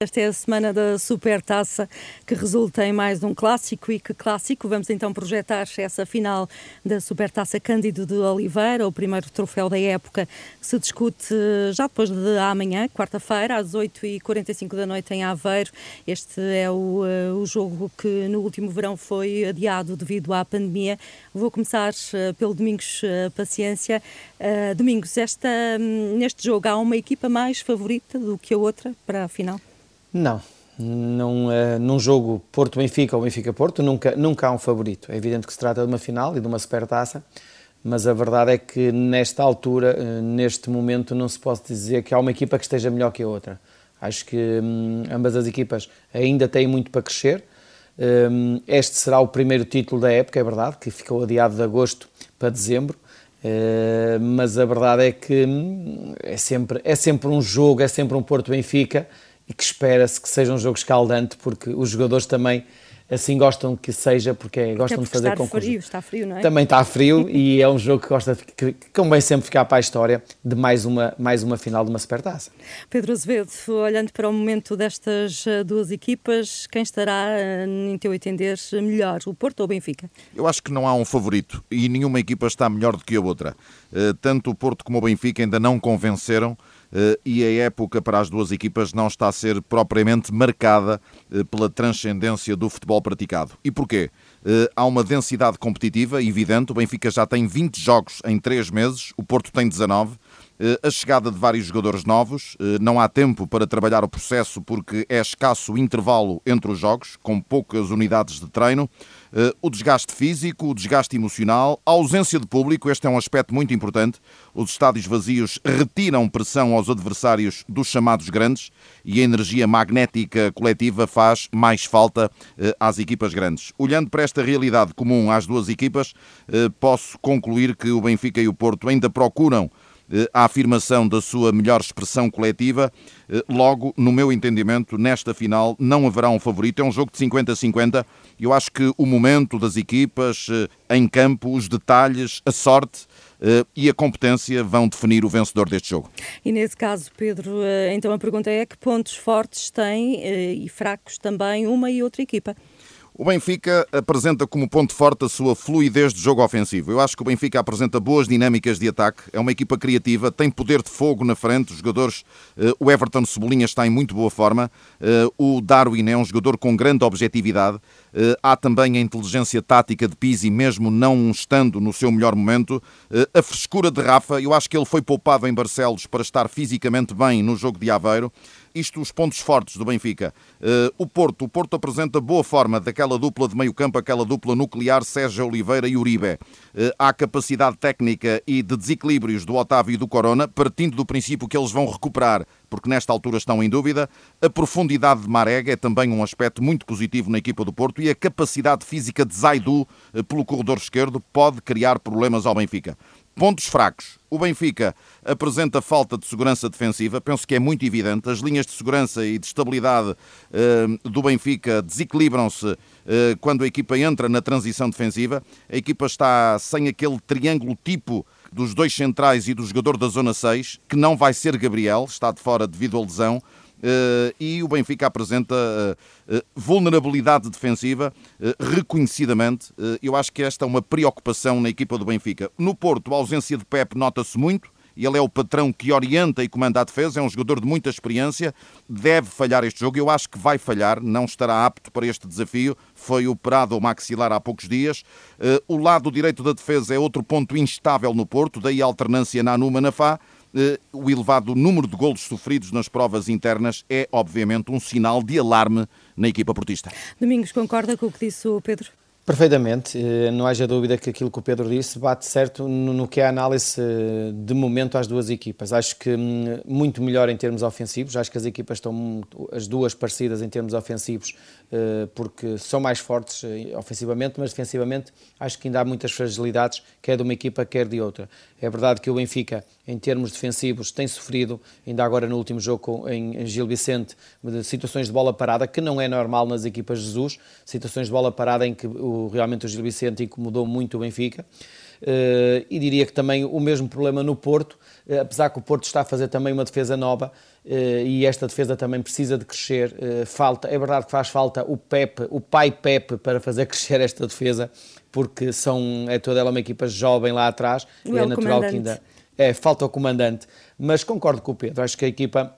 Esta é a semana da Supertaça que resulta em mais um clássico e que clássico vamos então projetar essa final da Supertaça Cândido de Oliveira, o primeiro troféu da época que se discute já depois de amanhã, quarta-feira, às 8h45 da noite em Aveiro. Este é o, eh, o jogo que no último verão foi adiado devido à pandemia. Vou começar eh, pelo Domingos eh, Paciência. Domingos, esta, hum, neste jogo há uma equipa mais favorita do que a outra para a final? Não. Num, uh, num jogo Porto-Benfica ou Benfica-Porto, nunca, nunca há um favorito. É evidente que se trata de uma final e de uma supertaça, mas a verdade é que nesta altura, uh, neste momento, não se pode dizer que há uma equipa que esteja melhor que a outra. Acho que um, ambas as equipas ainda têm muito para crescer. Um, este será o primeiro título da época, é verdade, que ficou adiado de agosto para dezembro. Uh, mas a verdade é que hum, é sempre, é sempre um jogo, é sempre um Porto-Benfica e que espera-se que seja um jogo escaldante, porque os jogadores também assim gostam que seja, porque é, gostam de fazer com frio, está frio, não é? Também está frio e é um jogo que gosta de, que, que convém sempre ficar para a história de mais uma, mais uma final de uma supertaça. Pedro Azevedo, olhando para o momento destas eh, duas equipas, quem estará, eh, em teu entender, melhor, o Porto ou o Benfica? Eu acho que não há um favorito e nenhuma equipa está melhor do que a outra. Eh, tanto o Porto como o Benfica ainda não convenceram e a época para as duas equipas não está a ser propriamente marcada eh, pela transcendência do futebol praticado. E porquê? Eh, há uma densidade competitiva evidente. O Benfica já tem 20 jogos em 3 meses, o Porto tem 19. A chegada de vários jogadores novos, não há tempo para trabalhar o processo porque é escasso o intervalo entre os jogos, com poucas unidades de treino. Eh, o desgaste físico, o desgaste emocional, a ausência de público, este é um aspecto muito importante. Os estádios vazios retiram pressão aos adversários dos chamados grandes e a energia magnética coletiva faz mais falta eh, às equipas grandes. Olhando para esta realidade comum às duas equipas, eh, posso concluir que o Benfica e o Porto ainda procuram a afirmação da sua melhor expressão coletiva. Logo, no meu entendimento, nesta final não haverá um favorito. É um jogo de 50-50 eu acho que o momento das equipas eh, em campo, os detalhes, a sorte eh, e a competência vão definir o vencedor deste jogo. E nesse caso, Pedro, eh, então a pergunta é que pontos fortes tem e fracos também uma e outra equipa? O Benfica apresenta como ponto forte a sua fluidez de jogo ofensivo. Eu acho que o Benfica apresenta boas dinâmicas de ataque, é uma equipa criativa, tem poder de fogo na frente, os jogadores, uh, o Everton Cebolinha está em muito boa forma, uh, o Darwin é um jogador com grande objetividade, uh, há também a inteligência tática de Pizzi, mesmo não estando no seu melhor momento, a frescura de Rafa, eu acho que ele foi poupado em Barcelos para estar fisicamente bem no jogo de Aveiro, isto os pontos fortes do Benfica. Uh, o Porto, o Porto apresenta boa forma daquela dupla de meio campo, aquela dupla nuclear Sérgio Oliveira e Uribe. Uh, há capacidade técnica e de desequilíbrios do Otávio e do Corona, partindo do princípio que eles vão recuperar, porque nesta altura estão em dúvida. A profundidade de Marega é também um aspecto muito positivo na equipa do Porto e a capacidade física de Zaidu uh, pelo corredor esquerdo pode criar problemas ao Benfica. Pontos fracos. O Benfica apresenta falta de segurança defensiva, penso que é muito evidente. As linhas de segurança e de estabilidade uh, do Benfica desequilibram-se uh, quando a equipa entra na transição defensiva. A equipa está sem aquele triângulo tipo dos dois centrais e do jogador da zona 6, que não vai ser Gabriel, está de fora devido à lesão. Uh, e o Benfica apresenta uh, uh, vulnerabilidade defensiva reconhecidamente. eu acho que esta é uma preocupação na equipa do Benfica. No Porto, a ausência de Pep nota-se muito. Ele é o patrão que orienta e comanda a defesa, é um jogador de muita experiência, deve falhar este jogo. Eu acho que vai falhar, não estará apto para este desafio. Foi operado ao maxilar há poucos dias. o lado direito da defesa é outro ponto instável no Porto, daí a alternância na Numa-Nafá. Eh, o elevado número de golos sofridos nas provas internas é, obviamente, um sinal de alarme na equipa portista. Domingos, concorda com o que disse o Pedro? Perfeitamente, eh, não haja dúvida que aquilo que o Pedro disse bate certo no que é a análise eh, de momento às duas equipas. Acho que hum, muito melhor em termos ofensivos, acho que as equipas estão as duas parecidas em termos ofensivos eh, porque são mais fortes ofensivamente, mas defensivamente acho que ainda há muitas fragilidades, quer de uma equipa, quer de outra. É verdade que o Benfica, em termos defensivos, tem sofrido, ainda agora no último jogo em Gil Vicente, situações de bola parada, que não é normal nas equipas de Jesus, situações de bola parada em que o, realmente o Gil Vicente incomodou muito o Benfica. e diria que também o mesmo problema no Porto, apesar que o Porto está a fazer também uma defesa nova e esta defesa também precisa de crescer. Falta, é verdade que faz falta o Pepe, o pai Pepe para fazer crescer esta defesa, porque são, é toda ela uma equipa jovem lá atrás e é natural que ainda é, falta o comandante. Mas concordo com o Pedro, acho que a equipa,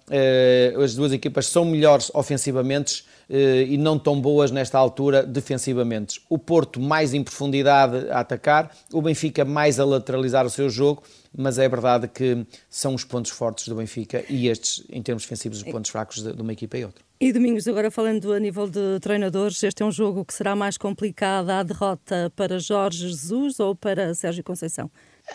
as duas equipas são melhores ofensivamente e não tão boas nesta altura defensivamente. O Porto mais em profundidade a atacar, o Benfica mais a lateralizar o seu jogo, mas é verdade que são os pontos fortes do Benfica e estes, em termos defensivos, os pontos fracos de, de uma equipa e outra. E Domingos, agora falando a nível de treinadores, este é um jogo que será mais complicado a derrota para Jorge Jesus ou para Sérgio Conceição?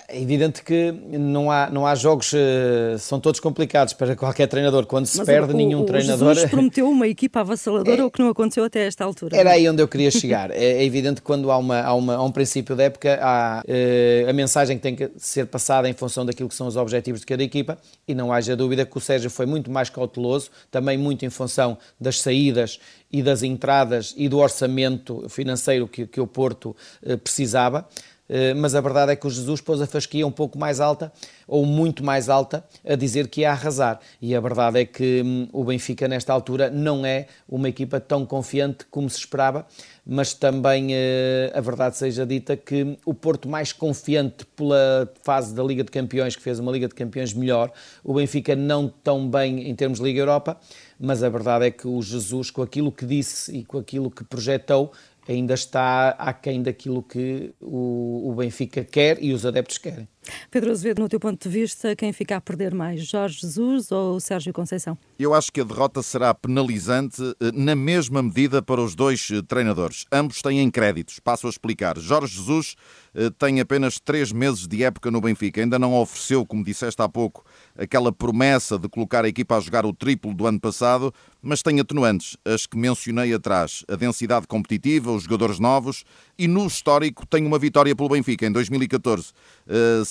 É evidente que não há, não há jogos, uh, são todos complicados para qualquer treinador. Quando se Mas perde, o, nenhum o treinador. Jesus prometeu uma equipa avassaladora, é, o que não aconteceu até esta altura. Era aí onde eu queria chegar. é, é, evidente que quando há, uma, há, uma, há um princípio da época, há uh, a mensagem que tem que ser passada em função daquilo que são os objetivos de cada equipa, e não haja dúvida que o Sérgio foi muito mais cauteloso, também muito em função das saídas e das entradas e do orçamento financeiro que, que o Porto uh, precisava. Eh, mas a verdade é que o Jesus pôs a fasquia um pouco mais alta, ou muito mais alta, a dizer que ia arrasar. E a verdade é que hum, o Benfica, nesta altura, não é uma equipa tão confiante como se esperava, mas também eh, a verdade seja dita que o Porto mais confiante pela fase da Liga de Campeões, que fez uma Liga de Campeões melhor, o Benfica não tão bem em termos de Liga Europa, mas a verdade é que o Jesus, com aquilo que disse e com aquilo que projetou, ainda está aquém daquilo que o, o Benfica quer e os adeptos querem. Pedro Azevedo, no teu ponto de vista, quem fica a perder mais, Jorge Jesus ou Sérgio Conceição? Eu acho que a derrota será penalizante eh, na mesma medida para os dois eh, treinadores. Ambos têm créditos. Passo a explicar. Jorge Jesus eh, tem apenas três meses de época no Benfica. Ainda não ofereceu, como disseste há pouco, aquela promessa de colocar a equipa a jogar o triplo do ano passado, mas tem atenuantes, as que mencionei atrás. A densidade competitiva, os jogadores novos e no histórico tem uma vitória pelo Benfica em 2014.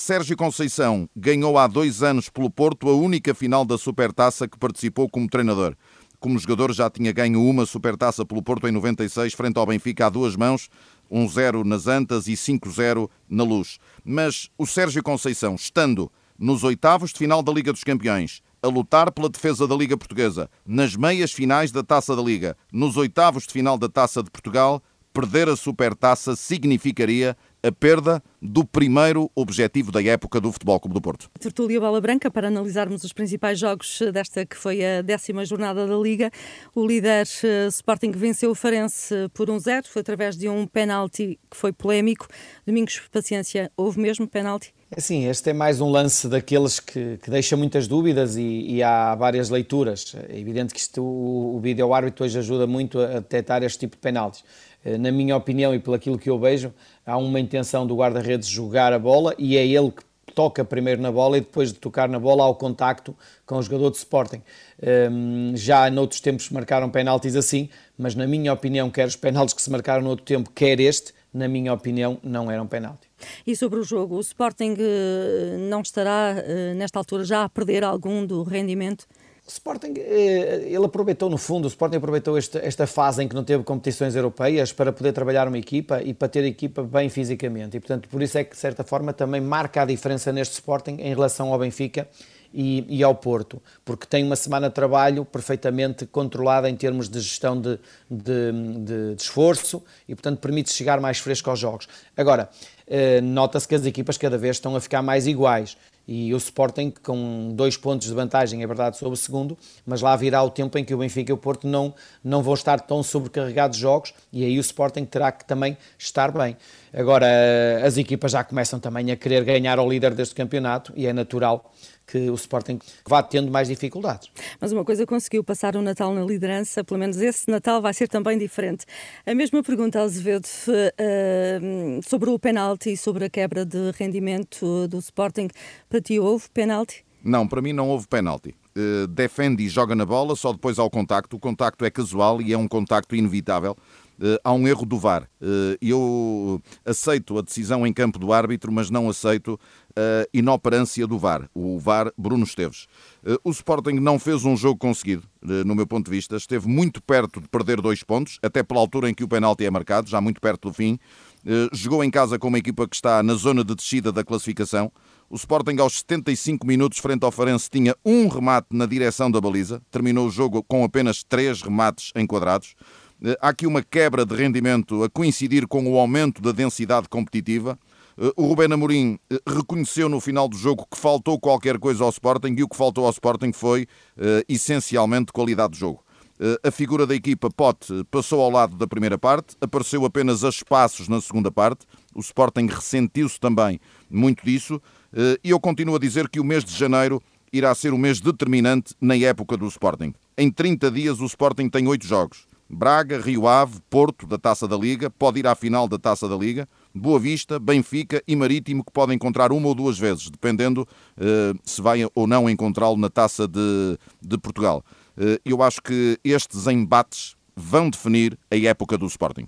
Sérgio Conceição ganhou há dois anos pelo Porto a única final da Supertaça que participou como treinador. Como jogador já tinha ganho uma Supertaça pelo Porto em 96 frente ao Benfica a duas mãos, 1-0 nas Antas e 5-0 na Luz. Mas o Sérgio Conceição, estando nos oitavos de final da Liga dos Campeões, a lutar pela defesa da Liga Portuguesa, nas meias finais da Taça da Liga, nos oitavos de final da Taça de Portugal, perder a Supertaça significaria a perda do primeiro objetivo da época do Futebol Clube do Porto. Tertúlia Bola Branca para analisarmos os principais jogos desta que foi a décima jornada da Liga. O líder uh, Sporting venceu o Farense por 1-0, um foi através de um penalti que foi polémico. Domingos, paciência, houve mesmo penalti? É sim, este é mais um lance daqueles que, que deixa muitas dúvidas e, e, há várias leituras. É evidente que isto, o, o vídeo árbitro hoje ajuda muito a detectar este tipo de penaltis. Eh, na minha opinião e pelo aquilo que eu vejo, há uma intenção do guarda-redes jogar a bola e é ele que toca primeiro na bola e depois de tocar na bola ao contacto com o jogador de Sporting. Um, já noutros tempos marcaram penaltis assim, mas na minha opinião, quer os penaltis que se marcaram no outro tempo, quer este, na minha opinião, não eram penalti. E sobre o jogo, o Sporting eh, não estará eh, nesta altura já a perder algum do rendimento? O Sporting, eh, ele aproveitou no fundo, o Sporting aproveitou esta, esta fase em que não teve competições europeias para poder trabalhar uma equipa e para ter a equipa bem fisicamente. E, portanto, por isso é que, de certa forma, também marca a diferença neste Sporting em relação ao Benfica e, e, ao Porto, porque tem uma semana de trabalho perfeitamente controlada em termos de gestão de, de, de, de esforço e, portanto, permite chegar mais fresco aos jogos. Agora, eh, nota-se que as equipas cada vez estão a ficar mais iguais e o Sporting com dois pontos de vantagem, é verdade, sobre o segundo, mas lá virá o tempo em que o Benfica e o Porto não, não vão estar tão sobrecarregados de jogos e aí o Sporting terá que também estar bem. Agora, as equipas já começam também a querer ganhar ao líder deste campeonato e é natural que o Sporting vá tendo mais dificuldades. Mas uma coisa conseguiu passar o Natal na liderança, pelo menos esse Natal vai ser também diferente. A mesma pergunta, Azevedo, uh, sobre o penalti e sobre a quebra de rendimento do Sporting. Para ti houve penalti? Não, para mim não houve penalti. Uh, defende e joga na bola, só depois ao contacto. O contacto é casual e é um contacto inevitável. Há um erro do VAR. Eu aceito a decisão em campo do árbitro, mas não aceito a inoperância do VAR, o VAR Bruno Esteves. O Sporting não fez um jogo conseguido, no meu ponto de vista, esteve muito perto de perder dois pontos, até pela altura em que o penalti é marcado, já muito perto do fim. Jogou em casa com uma equipa que está na zona de descida da classificação. O Sporting, aos 75 minutos, frente ao Farense, tinha um remate na direção da baliza. Terminou o jogo com apenas três remates enquadrados. Há aqui uma quebra de rendimento a coincidir com o aumento da densidade competitiva. Eh, o Rubén Amorim eh, reconheceu no final do jogo que faltou qualquer coisa ao Sporting e o que faltou ao Sporting foi uh, essencialmente qualidade de jogo. A figura da equipa Pote passou ao lado da primeira parte, apareceu apenas a espaços na segunda parte. O Sporting ressentiu-se também muito disso e eu continuo a dizer que o mês de janeiro irá ser o mês determinante na época do Sporting. Em 30 dias o Sporting tem oito jogos. Braga, Rio Ave, Porto, da Taça da Liga, pode ir à final da Taça da Liga. Boa Vista, Benfica e Marítimo, que podem encontrar uma ou duas vezes, dependendo uh, se vai ou não encontrá-lo na Taça de, de Portugal. Uh, eu acho que estes embates vão definir a época do Sporting.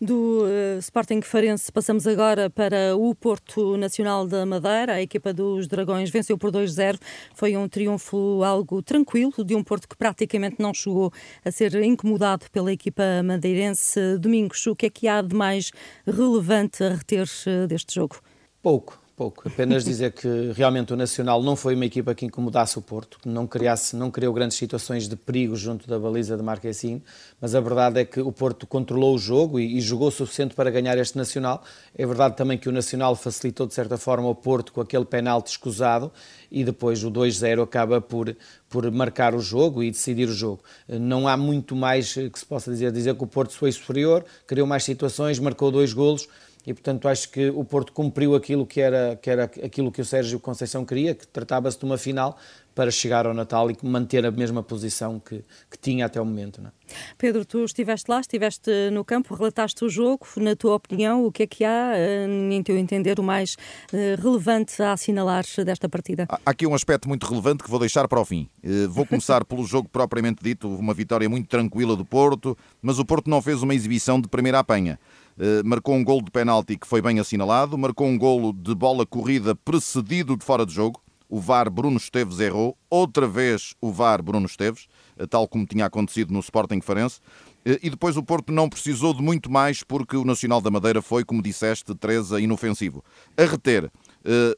Do uh, Sporting Farense passamos agora para o Porto Nacional da Madeira. A equipa dos Dragões venceu por 2-0. Foi um triunfo algo tranquilo de um Porto que praticamente não chegou a ser incomodado pela equipa madeirense. Domingos, o que é que há de mais relevante a reter uh, deste jogo? Pouco pouco. Apenas dizer que realmente o Nacional não foi uma equipa que incomodasse o Porto, que não, criasse, não criou grandes situações de perigo junto da baliza de Marquezinho, mas a verdade é que o Porto controlou o jogo e, e jogou o suficiente para ganhar este Nacional. É verdade também que o Nacional facilitou de certa forma o Porto com aquele penalti escusado e depois o 2-0 acaba por, por marcar o jogo e decidir o jogo. Não há muito mais que se possa dizer. Dizer que o Porto foi superior, criou mais situações, marcou dois golos e portanto acho que o Porto cumpriu aquilo que era, que era aquilo que o Sérgio Conceição queria, que tratava-se de uma final para chegar ao Natal e manter a mesma posição que, que tinha até o momento. É? Pedro, tu estiveste lá, estiveste no campo, relataste o jogo, na tua opinião, o que é que há, eh, em teu entender, o mais eh, relevante a assinalar desta partida? Há aqui um aspecto muito relevante que vou deixar para o fim. Eh, vou começar pelo jogo propriamente dito, uma vitória muito tranquila do Porto, mas o Porto não fez uma exibição de primeira apanha. Eh, marcou um golo de penalti que foi bem assinalado, marcou um golo de bola corrida precedido de fora de jogo. O VAR Bruno Esteves errou, outra vez o VAR Bruno Esteves, eh, tal como tinha acontecido no Sporting Farense. Eh, e depois o Porto não precisou de muito mais porque o Nacional da Madeira foi, como disseste, Teresa, inofensivo. A reter,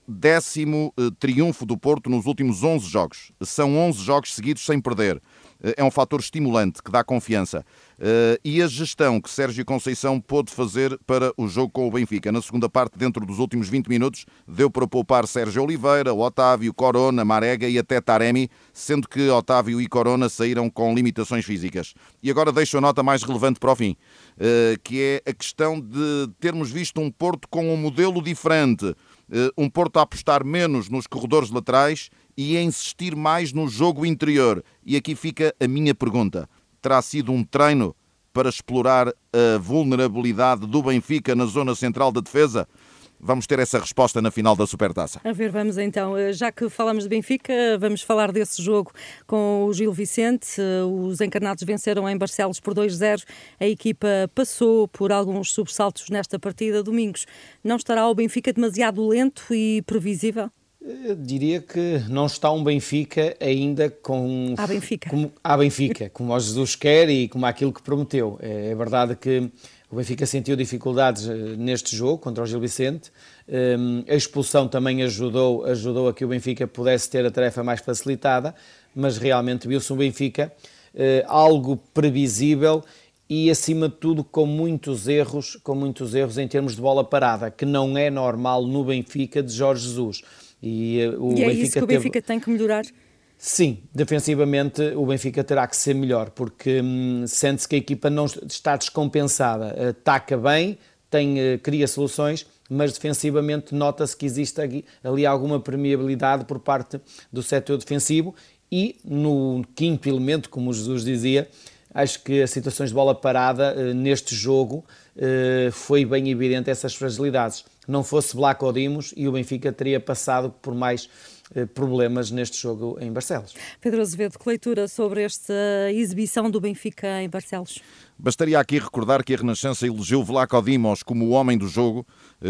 décimo triunfo do Porto nos últimos 11 jogos. São 11 jogos seguidos sem perder. Eh, é um fator estimulante que dá confiança. Eh, e a gestão que Sérgio Conceição pôde fazer para o jogo com o Benfica. Na segunda parte, dentro dos últimos 20 minutos, deu para poupar Sérgio Oliveira, Otávio, Corona, Marega e até Taremi, sendo que Otávio e Corona saíram com limitações físicas. E agora deixo a nota mais relevante para o fim, eh, que é a questão de termos visto um Porto com um modelo diferente. Um Porto a apostar menos nos corredores laterais e a insistir mais no jogo interior. E aqui fica a minha pergunta: terá sido um treino para explorar a vulnerabilidade do Benfica na zona central da defesa? Vamos ter essa resposta na final da Supertaça. A ver, vamos então. Eh, já que falamos de Benfica, vamos falar desse jogo com o Gil Vicente. Eh, os encarnados venceram em Barcelos por 2-0. A equipa passou por alguns sobressaltos nesta partida. Domingos, não estará o Benfica demasiado lento e previsível? Eu diria que não está um Benfica ainda com. A Benfica. Como, a Benfica, como o Jesus quer e como aquilo que prometeu. É, é verdade que o Benfica sentiu dificuldades eh, neste jogo contra o Gil Vicente. Ehm, a expulsão também ajudou, ajudou a que o Benfica pudesse ter a tarefa mais facilitada, mas realmente viu-se um Benfica eh, algo previsível e acima de tudo com muitos erros, com muitos erros em termos de bola parada, que não é normal no Benfica de Jorge Jesus. E, eh, o e é Benfica isso que o Benfica teve... tem que melhorar? Sim, defensivamente o Benfica terá que ser melhor, porque hum, sente-se que a equipa não está descompensada, ataca bem, tem, uh, cria soluções, mas defensivamente nota-se que existe ali, ali alguma permeabilidade por parte do setor defensivo e no quinto elemento, como o Jesus dizia, acho que as situações de bola parada uh, neste jogo foi bem evidente essas fragilidades não fosse Blaco Dimos e o Benfica teria passado por mais problemas neste jogo em Barcelos. Pedro Azevedo, que leitura sobre esta exibição do Benfica em Barcelos? Bastaria aqui recordar que a Renascença elegeu Vlaco Dimos como o homem do jogo,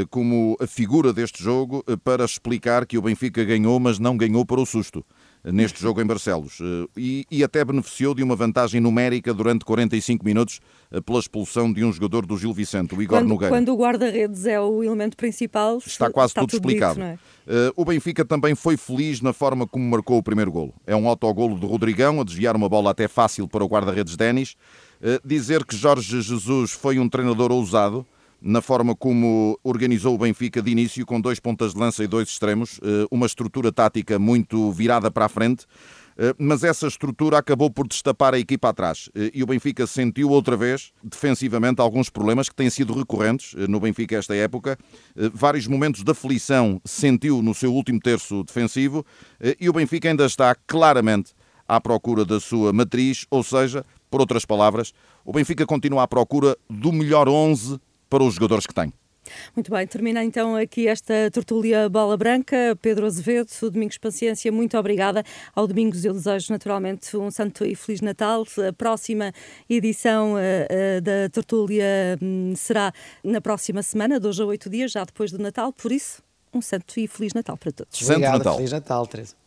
como a figura deste jogo, para explicar que o Benfica ganhou, mas não ganhou para o susto neste jogo em Barcelos eh, e, e, até beneficiou de uma vantagem numérica durante 45 minutos eh, pela expulsão de um jogador do Gil Vicente, o Igor quando, Nogueira. Quando o guarda-redes é o elemento principal, está quase está tudo, tudo, explicado. Dito, é? uh, o Benfica também foi feliz na forma como marcou o primeiro golo. É um autogolo de Rodrigão a desviar uma bola até fácil para o guarda-redes Denis. Dizer que Jorge Jesus foi um treinador ousado na forma como organizou o Benfica de início, com dois pontas de lança e dois extremos, eh, uma estrutura tática muito virada para a frente, eh, mas essa estrutura acabou por destapar a equipa atrás eh, e o Benfica sentiu outra vez, defensivamente, alguns problemas que têm sido recorrentes no Benfica esta época. Vários momentos de aflição sentiu no seu último terço defensivo e o Benfica ainda está claramente à procura da sua matriz, ou seja, por outras palavras, o Benfica continua à procura do melhor 11 para os jogadores que tem. Muito bem, termina então aqui esta tertúlia Bola Branca. Pedro Azevedo, Domingos Paciência, muito obrigada. Ao Domingos eu desejo naturalmente um santo e feliz Natal. A próxima edição uh, uh, da tertúlia um, será na próxima semana, dois a oito dias, já depois do Natal. Por isso, um santo e feliz Natal para todos. Santo Natal. Feliz Natal, Teresa.